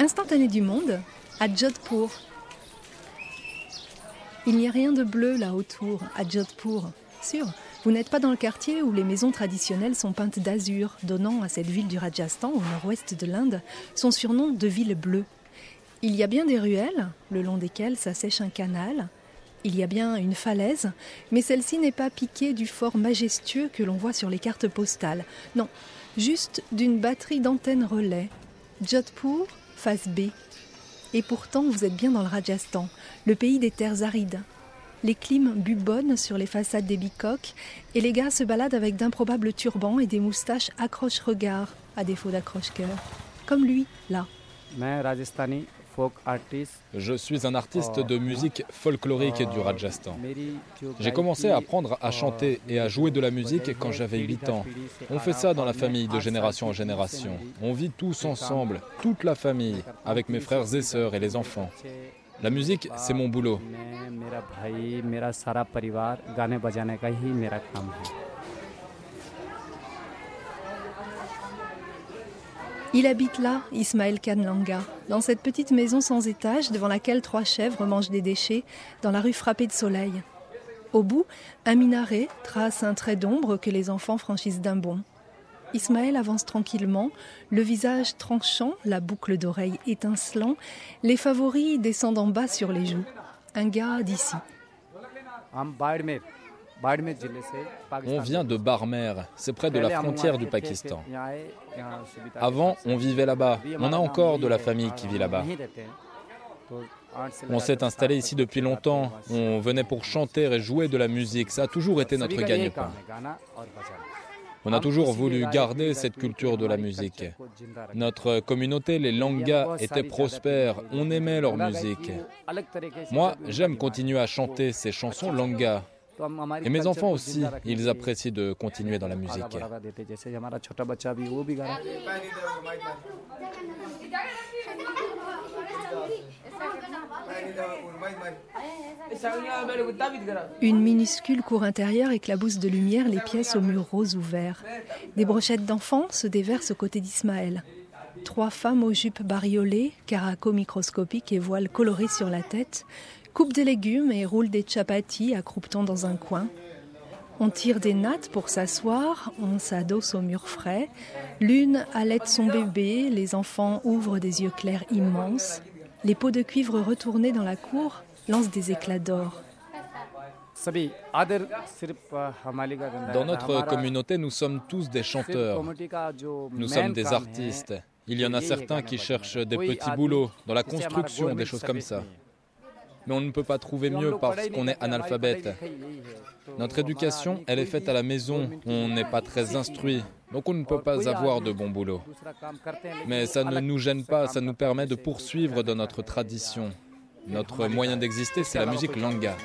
Instantané du monde à Jodhpur. Il n'y a rien de bleu là autour, à Jodhpur. Sûr, vous n'êtes pas dans le quartier où les maisons traditionnelles sont peintes d'azur, donnant à cette ville du Rajasthan, au nord-ouest de l'Inde, son surnom de ville bleue. Il y a bien des ruelles, le long desquelles s'assèche un canal. Il y a bien une falaise, mais celle-ci n'est pas piquée du fort majestueux que l'on voit sur les cartes postales. Non, juste d'une batterie d'antennes relais. Jodhpur, face B. Et pourtant, vous êtes bien dans le Rajasthan, le pays des terres arides. Les clims bubonnent sur les façades des bicoques et les gars se baladent avec d'improbables turbans et des moustaches accroche-regard, à défaut d'accroche-cœur. Comme lui, là. Je suis un artiste de musique folklorique du Rajasthan. J'ai commencé à apprendre à chanter et à jouer de la musique quand j'avais 8 ans. On fait ça dans la famille de génération en génération. On vit tous ensemble, toute la famille, avec mes frères et sœurs et les enfants. La musique, c'est mon boulot. Il habite là, Ismaël Kanlanga, dans cette petite maison sans étage devant laquelle trois chèvres mangent des déchets, dans la rue frappée de soleil. Au bout, un minaret trace un trait d'ombre que les enfants franchissent d'un bond. Ismaël avance tranquillement, le visage tranchant, la boucle d'oreille étincelant, les favoris descendent en bas sur les joues. Un gars d'ici. On vient de Barmer, c'est près de la frontière du Pakistan. Avant, on vivait là-bas. On a encore de la famille qui vit là-bas. On s'est installé ici depuis longtemps. On venait pour chanter et jouer de la musique. Ça a toujours été notre gagne-pain. On a toujours voulu garder cette culture de la musique. Notre communauté, les Langas, était prospère. On aimait leur musique. Moi, j'aime continuer à chanter ces chansons Langa. Et mes enfants aussi, ils apprécient de continuer dans la musique. Une minuscule cour intérieure éclabousse de lumière les pièces aux murs roses ouverts. Des brochettes d'enfants se déversent aux côtés d'Ismaël. Trois femmes aux jupes bariolées, caraco microscopiques et voiles colorés sur la tête, coupent des légumes et roulent des chapatis accroupetant dans un coin. On tire des nattes pour s'asseoir, on s'adosse au mur frais. L'une allait son bébé, les enfants ouvrent des yeux clairs immenses. Les pots de cuivre retournés dans la cour lancent des éclats d'or. Dans notre communauté, nous sommes tous des chanteurs. Nous sommes des artistes. Il y en a certains qui cherchent des petits boulots dans la construction, des choses comme ça mais on ne peut pas trouver mieux parce qu'on est analphabète. Notre éducation, elle est faite à la maison, on n'est pas très instruit, donc on ne peut pas avoir de bon boulot. Mais ça ne nous gêne pas, ça nous permet de poursuivre dans notre tradition. Notre moyen d'exister, c'est la musique langa.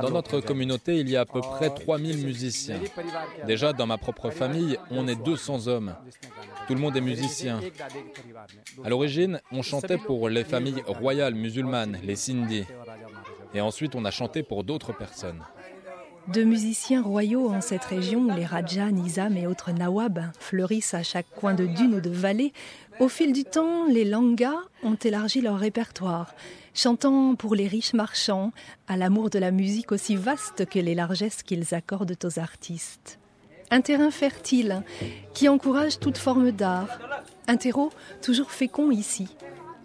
Dans notre communauté, il y a à peu près 3000 musiciens. Déjà, dans ma propre famille, on est 200 hommes. Tout le monde est musicien. À l'origine, on chantait pour les familles royales musulmanes, les Sindhi. Et ensuite, on a chanté pour d'autres personnes. De musiciens royaux en cette région les Rajas, Nizam et autres Nawab fleurissent à chaque coin de dune ou de vallée, au fil du temps, les Langas ont élargi leur répertoire, chantant pour les riches marchands, à l'amour de la musique aussi vaste que les largesses qu'ils accordent aux artistes. Un terrain fertile qui encourage toute forme d'art, un terreau toujours fécond ici,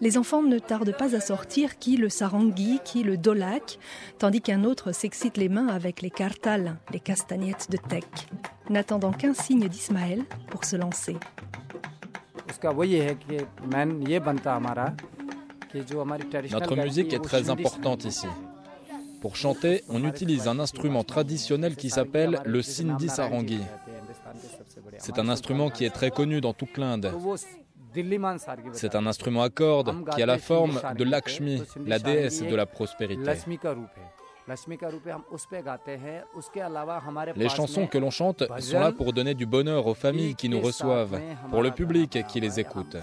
les enfants ne tardent pas à sortir qui le sarangi, qui le dolak, tandis qu'un autre s'excite les mains avec les kartals, les castagnettes de teck, n'attendant qu'un signe d'Ismaël pour se lancer. Notre musique est très importante ici. Pour chanter, on utilise un instrument traditionnel qui s'appelle le sindhi sarangi. C'est un instrument qui est très connu dans toute l'Inde. C'est un instrument à cordes qui a la forme de Lakshmi, la déesse de la prospérité. Les chansons que l'on chante sont là pour donner du bonheur aux familles qui nous reçoivent, pour le public qui les écoute.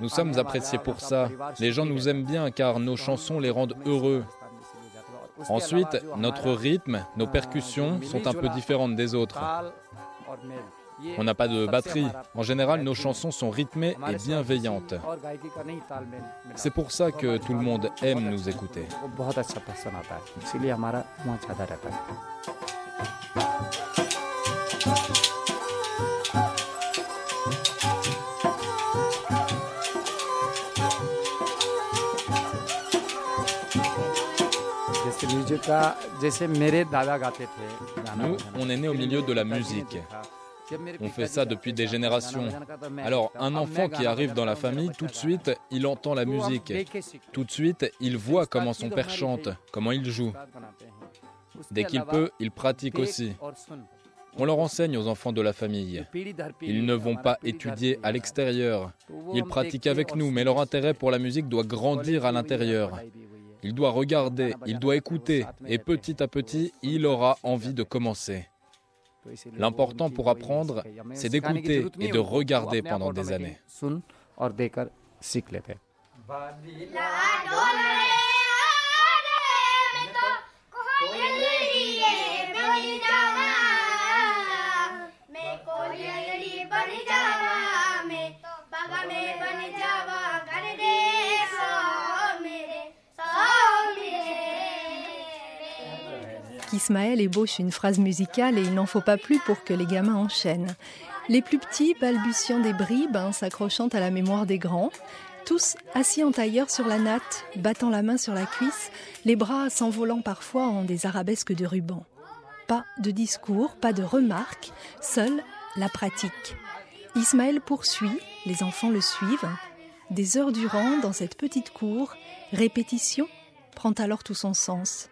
Nous sommes appréciés pour ça. Les gens nous aiment bien car nos chansons les rendent heureux. Ensuite, notre rythme, nos percussions sont un peu différentes des autres. On n'a pas de batterie. En général, nos chansons sont rythmées et bienveillantes. C'est pour ça que tout le monde aime nous écouter. Nous, on est né au milieu de la musique. On fait ça depuis des générations. Alors, un enfant qui arrive dans la famille, tout de suite, il entend la musique. Tout de suite, il voit comment son père chante, comment il joue. Dès qu'il peut, il pratique aussi. On leur enseigne aux enfants de la famille. Ils ne vont pas étudier à l'extérieur. Ils pratiquent avec nous, mais leur intérêt pour la musique doit grandir à l'intérieur. Il doit regarder, il doit écouter, et petit à petit, il aura envie de commencer. L'important pour apprendre, c'est d'écouter et de regarder pendant des années. Ismaël ébauche une phrase musicale et il n'en faut pas plus pour que les gamins enchaînent. Les plus petits balbutiant des bribes, hein, s'accrochant à la mémoire des grands, tous assis en tailleur sur la natte, battant la main sur la cuisse, les bras s'envolant parfois en des arabesques de ruban. Pas de discours, pas de remarques, seule la pratique. Ismaël poursuit, les enfants le suivent. Des heures durant, dans cette petite cour, répétition prend alors tout son sens.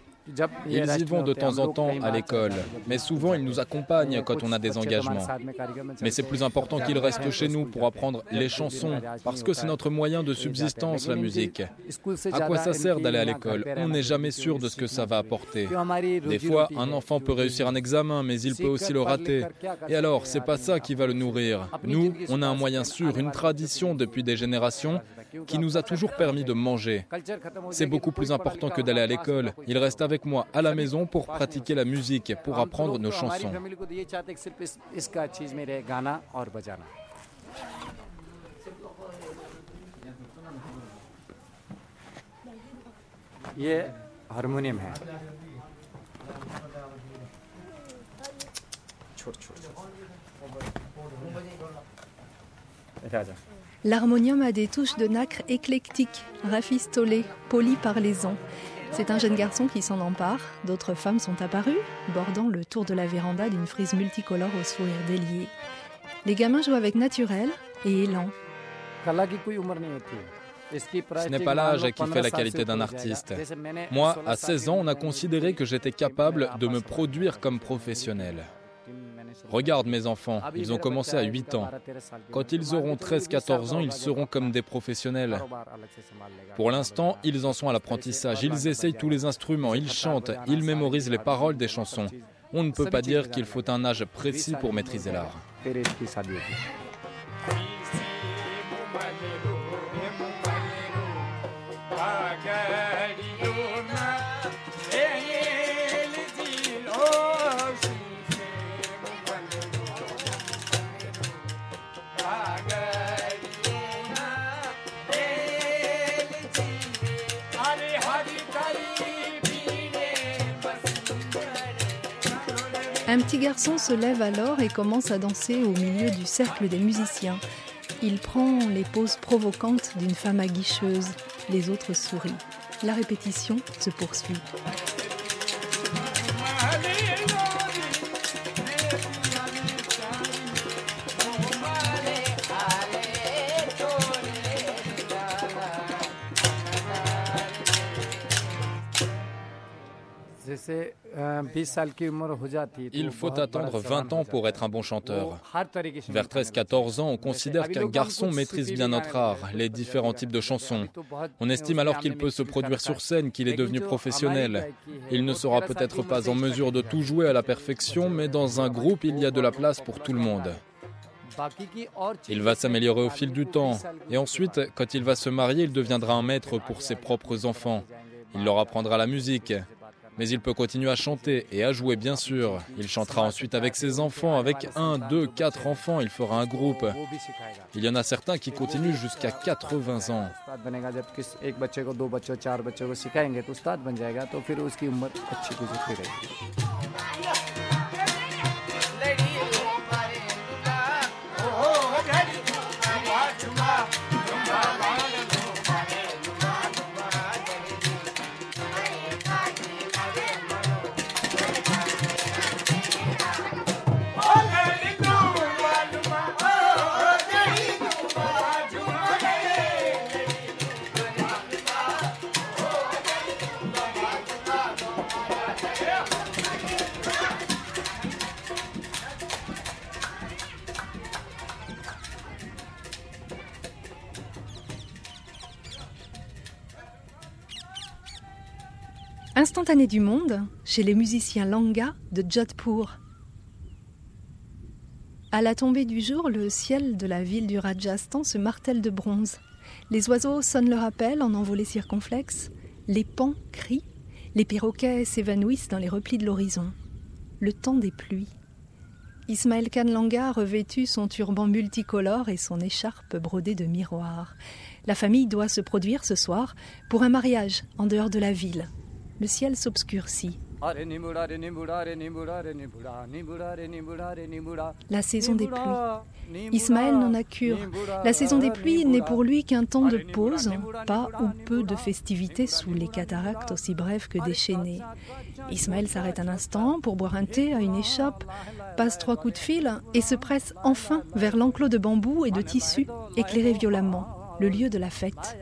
Ils y vont de temps en temps à l'école, mais souvent ils nous accompagnent quand on a des engagements. Mais c'est plus important qu'ils restent chez nous pour apprendre les chansons, parce que c'est notre moyen de subsistance, la musique. À quoi ça sert d'aller à l'école? On n'est jamais sûr de ce que ça va apporter. Des fois, un enfant peut réussir un examen, mais il peut aussi le rater. Et alors, c'est pas ça qui va le nourrir. Nous, on a un moyen sûr, une tradition depuis des générations qui nous a toujours permis de manger. C'est beaucoup plus important que d'aller à l'école. Il reste avec moi à la maison pour pratiquer la musique, pour apprendre nos chansons. L'harmonium a des touches de nacre éclectiques, rafistolées, polies par les ans. C'est un jeune garçon qui s'en empare. D'autres femmes sont apparues, bordant le tour de la véranda d'une frise multicolore au sourire délié. Les gamins jouent avec naturel et élan. Ce n'est pas l'âge qui fait la qualité d'un artiste. Moi, à 16 ans, on a considéré que j'étais capable de me produire comme professionnel. Regarde mes enfants, ils ont commencé à 8 ans. Quand ils auront 13-14 ans, ils seront comme des professionnels. Pour l'instant, ils en sont à l'apprentissage. Ils essayent tous les instruments, ils chantent, ils mémorisent les paroles des chansons. On ne peut pas dire qu'il faut un âge précis pour maîtriser l'art. Un petit garçon se lève alors et commence à danser au milieu du cercle des musiciens. Il prend les poses provocantes d'une femme aguicheuse. Les autres sourient. La répétition se poursuit. Il faut attendre 20 ans pour être un bon chanteur. Vers 13-14 ans, on considère qu'un garçon maîtrise bien notre art, les différents types de chansons. On estime alors qu'il peut se produire sur scène, qu'il est devenu professionnel. Il ne sera peut-être pas en mesure de tout jouer à la perfection, mais dans un groupe, il y a de la place pour tout le monde. Il va s'améliorer au fil du temps. Et ensuite, quand il va se marier, il deviendra un maître pour ses propres enfants. Il leur apprendra la musique. Mais il peut continuer à chanter et à jouer, bien sûr. Il chantera ensuite avec ses enfants, avec un, deux, quatre enfants. Il fera un groupe. Il y en a certains qui continuent jusqu'à 80 ans. Instantané du monde chez les musiciens Langa de Jodhpur. À la tombée du jour, le ciel de la ville du Rajasthan se martèle de bronze. Les oiseaux sonnent leur appel en envolées circonflexes, les pans crient, les perroquets s'évanouissent dans les replis de l'horizon. Le temps des pluies. Ismaël Khan Langa revêtu son turban multicolore et son écharpe brodée de miroirs. La famille doit se produire ce soir pour un mariage en dehors de la ville le ciel s'obscurcit. La saison des pluies. Ismaël n'en a cure. La saison des pluies n'est pour lui qu'un temps de pause, pas ou peu de festivités sous les cataractes aussi brèves que déchaînées. Ismaël s'arrête un instant pour boire un thé à une échoppe, passe trois coups de fil et se presse enfin vers l'enclos de bambou et de tissu éclairé violemment, le lieu de la fête.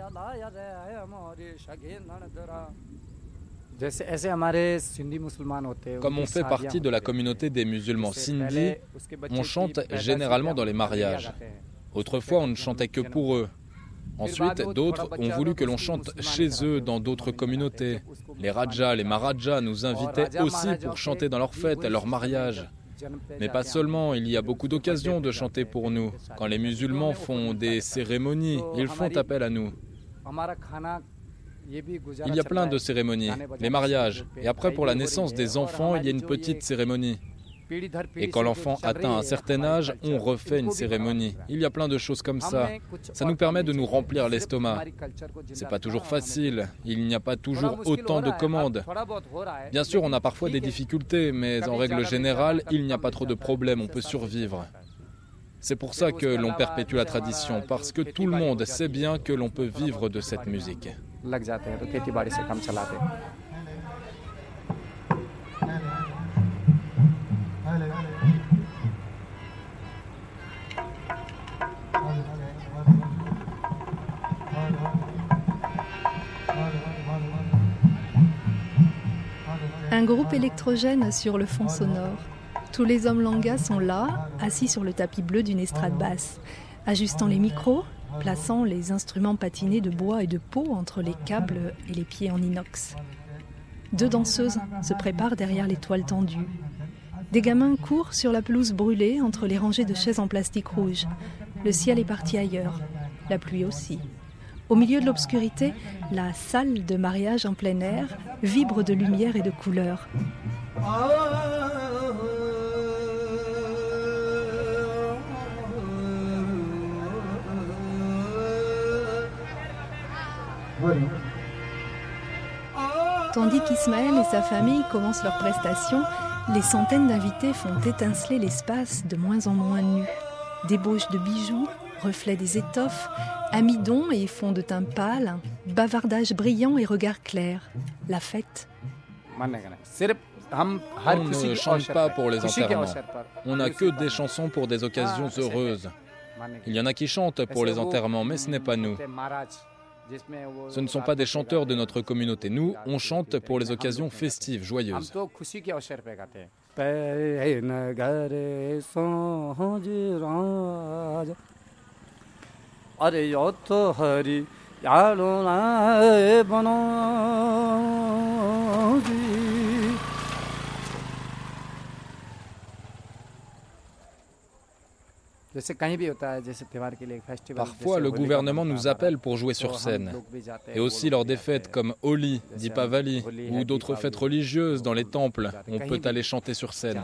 Comme on fait partie de la communauté des musulmans sindhi, on chante généralement dans les mariages. Autrefois, on ne chantait que pour eux. Ensuite, d'autres ont voulu que l'on chante chez eux dans d'autres communautés. Les Rajas, les Marajas nous invitaient aussi pour chanter dans leurs fêtes, leurs mariages. Mais pas seulement, il y a beaucoup d'occasions de chanter pour nous. Quand les musulmans font des cérémonies, ils font appel à nous. Il y a plein de cérémonies, les mariages, et après pour la naissance des enfants, il y a une petite cérémonie. Et quand l'enfant atteint un certain âge, on refait une cérémonie. Il y a plein de choses comme ça. Ça nous permet de nous remplir l'estomac. C'est pas toujours facile. Il n'y a pas toujours autant de commandes. Bien sûr, on a parfois des difficultés, mais en règle générale, il n'y a pas trop de problèmes. On peut survivre. C'est pour ça que l'on perpétue la tradition, parce que tout le monde sait bien que l'on peut vivre de cette musique. Un groupe électrogène sur le fond sonore. Tous les hommes langa sont là, assis sur le tapis bleu d'une estrade basse, ajustant les micros, plaçant les instruments patinés de bois et de peau entre les câbles et les pieds en inox. Deux danseuses se préparent derrière les toiles tendues. Des gamins courent sur la pelouse brûlée entre les rangées de chaises en plastique rouge. Le ciel est parti ailleurs, la pluie aussi. Au milieu de l'obscurité, la salle de mariage en plein air vibre de lumière et de couleurs. Tandis qu'Ismaël et sa famille commencent leur prestation, les centaines d'invités font étinceler l'espace de moins en moins nu. Débauches de bijoux, reflets des étoffes, amidons et fonds de teint pâle, bavardages brillants et regards clairs. La fête. On ne chante pas pour les enterrements. On n'a que des chansons pour des occasions heureuses. Il y en a qui chantent pour les enterrements, mais ce n'est pas nous. Ce ne sont pas des chanteurs de notre communauté. Nous, on chante pour les occasions festives, joyeuses. Parfois, le gouvernement nous appelle pour jouer sur scène. Et aussi lors des fêtes comme Holi, Dipavali ou d'autres fêtes religieuses dans les temples, on peut aller chanter sur scène.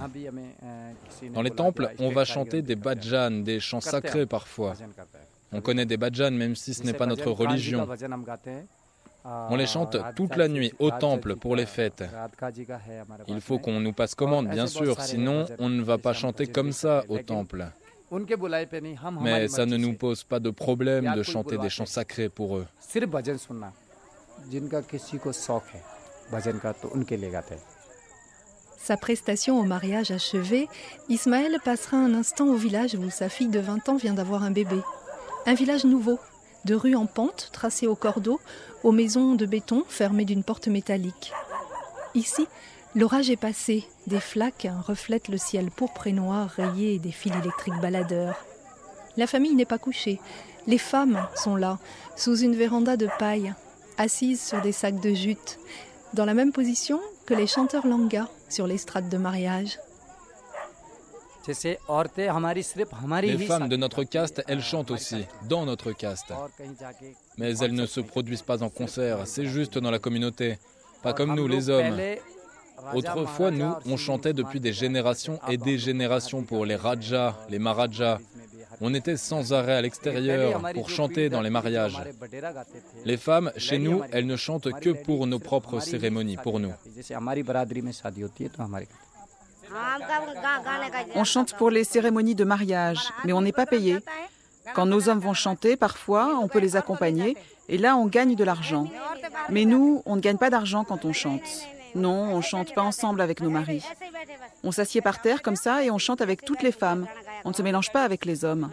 Dans les temples, on va chanter des bhajans, des chants sacrés parfois. On connaît des bhajans même si ce n'est pas notre religion. On les chante toute la nuit au temple pour les fêtes. Il faut qu'on nous passe commande, bien sûr, sinon on ne va pas chanter comme ça au temple. Mais ça ne nous pose pas de problème de chanter des chants sacrés pour eux. Sa prestation au mariage achevée, Ismaël passera un instant au village où sa fille de 20 ans vient d'avoir un bébé. Un village nouveau, de rues en pente tracées au cordeau, aux maisons de béton fermées d'une porte métallique. Ici, L'orage est passé, des flaques reflètent le ciel pourpre et noir rayé des fils électriques baladeurs. La famille n'est pas couchée, les femmes sont là, sous une véranda de paille, assises sur des sacs de jute, dans la même position que les chanteurs langa sur l'estrade de mariage. Les femmes de notre caste, elles chantent aussi, dans notre caste. Mais elles ne se produisent pas en concert, c'est juste dans la communauté. Pas comme nous, les hommes. Autrefois, nous, on chantait depuis des générations et des générations pour les Rajas, les Marajas. On était sans arrêt à l'extérieur pour chanter dans les mariages. Les femmes, chez nous, elles ne chantent que pour nos propres cérémonies, pour nous. On chante pour les cérémonies de mariage, mais on n'est pas payé. Quand nos hommes vont chanter, parfois, on peut les accompagner, et là, on gagne de l'argent. Mais nous, on ne gagne pas d'argent quand on chante. Non, on chante pas ensemble avec nos maris. On s'assied par terre comme ça et on chante avec toutes les femmes. On ne se mélange pas avec les hommes.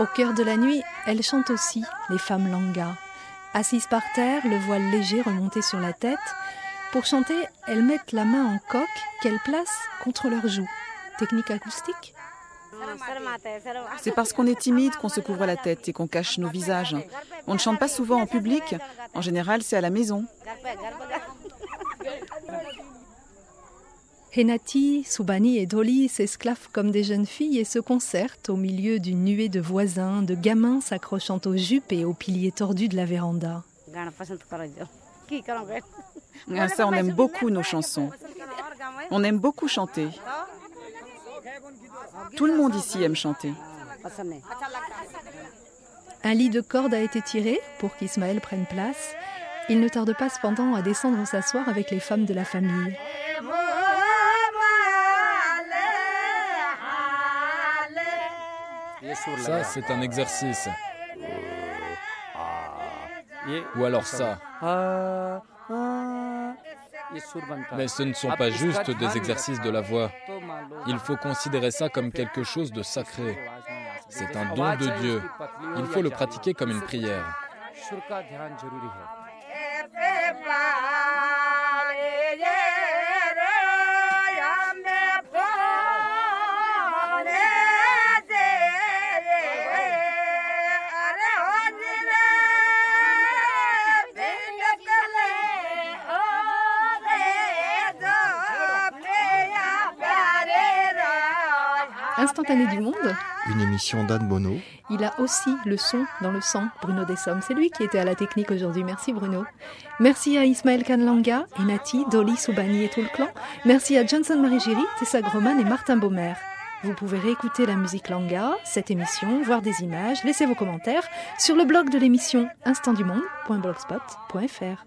Au cœur de la nuit, elles chantent aussi, les femmes langa. Assises par terre, le voile léger remonté sur la tête, pour chanter, elles mettent la main en coque qu'elles placent contre leurs joues. Technique acoustique C'est parce qu'on est timide qu'on se couvre la tête et qu'on cache nos visages. On ne chante pas souvent en public. En général, c'est à la maison. Henati, Subani et Dolly s'esclavent comme des jeunes filles et se concertent au milieu d'une nuée de voisins, de gamins s'accrochant aux jupes et aux piliers tordus de la véranda. Ça, on aime beaucoup nos chansons. On aime beaucoup chanter. Tout le monde ici aime chanter. Un lit de corde a été tiré pour qu'Ismaël prenne place. Il ne tarde pas cependant à descendre s'asseoir avec les femmes de la famille. Ça, c'est un exercice. Ou alors ça. Mais ce ne sont pas juste des exercices de la voix. Il faut considérer ça comme quelque chose de sacré. C'est un don de Dieu. Il faut le pratiquer comme une prière. Instantané du monde. Une émission d'Anne Bono. Il a aussi le son dans le sang, Bruno Dessommes. C'est lui qui était à la technique aujourd'hui. Merci Bruno. Merci à Ismaël Kanlanga, Enati, Dolly Soubani et tout le clan. Merci à Johnson Marie Giry, Tessa Groman et Martin Baumer. Vous pouvez réécouter la musique Langa, cette émission, voir des images, laisser vos commentaires sur le blog de l'émission instantdumonde.blogspot.fr.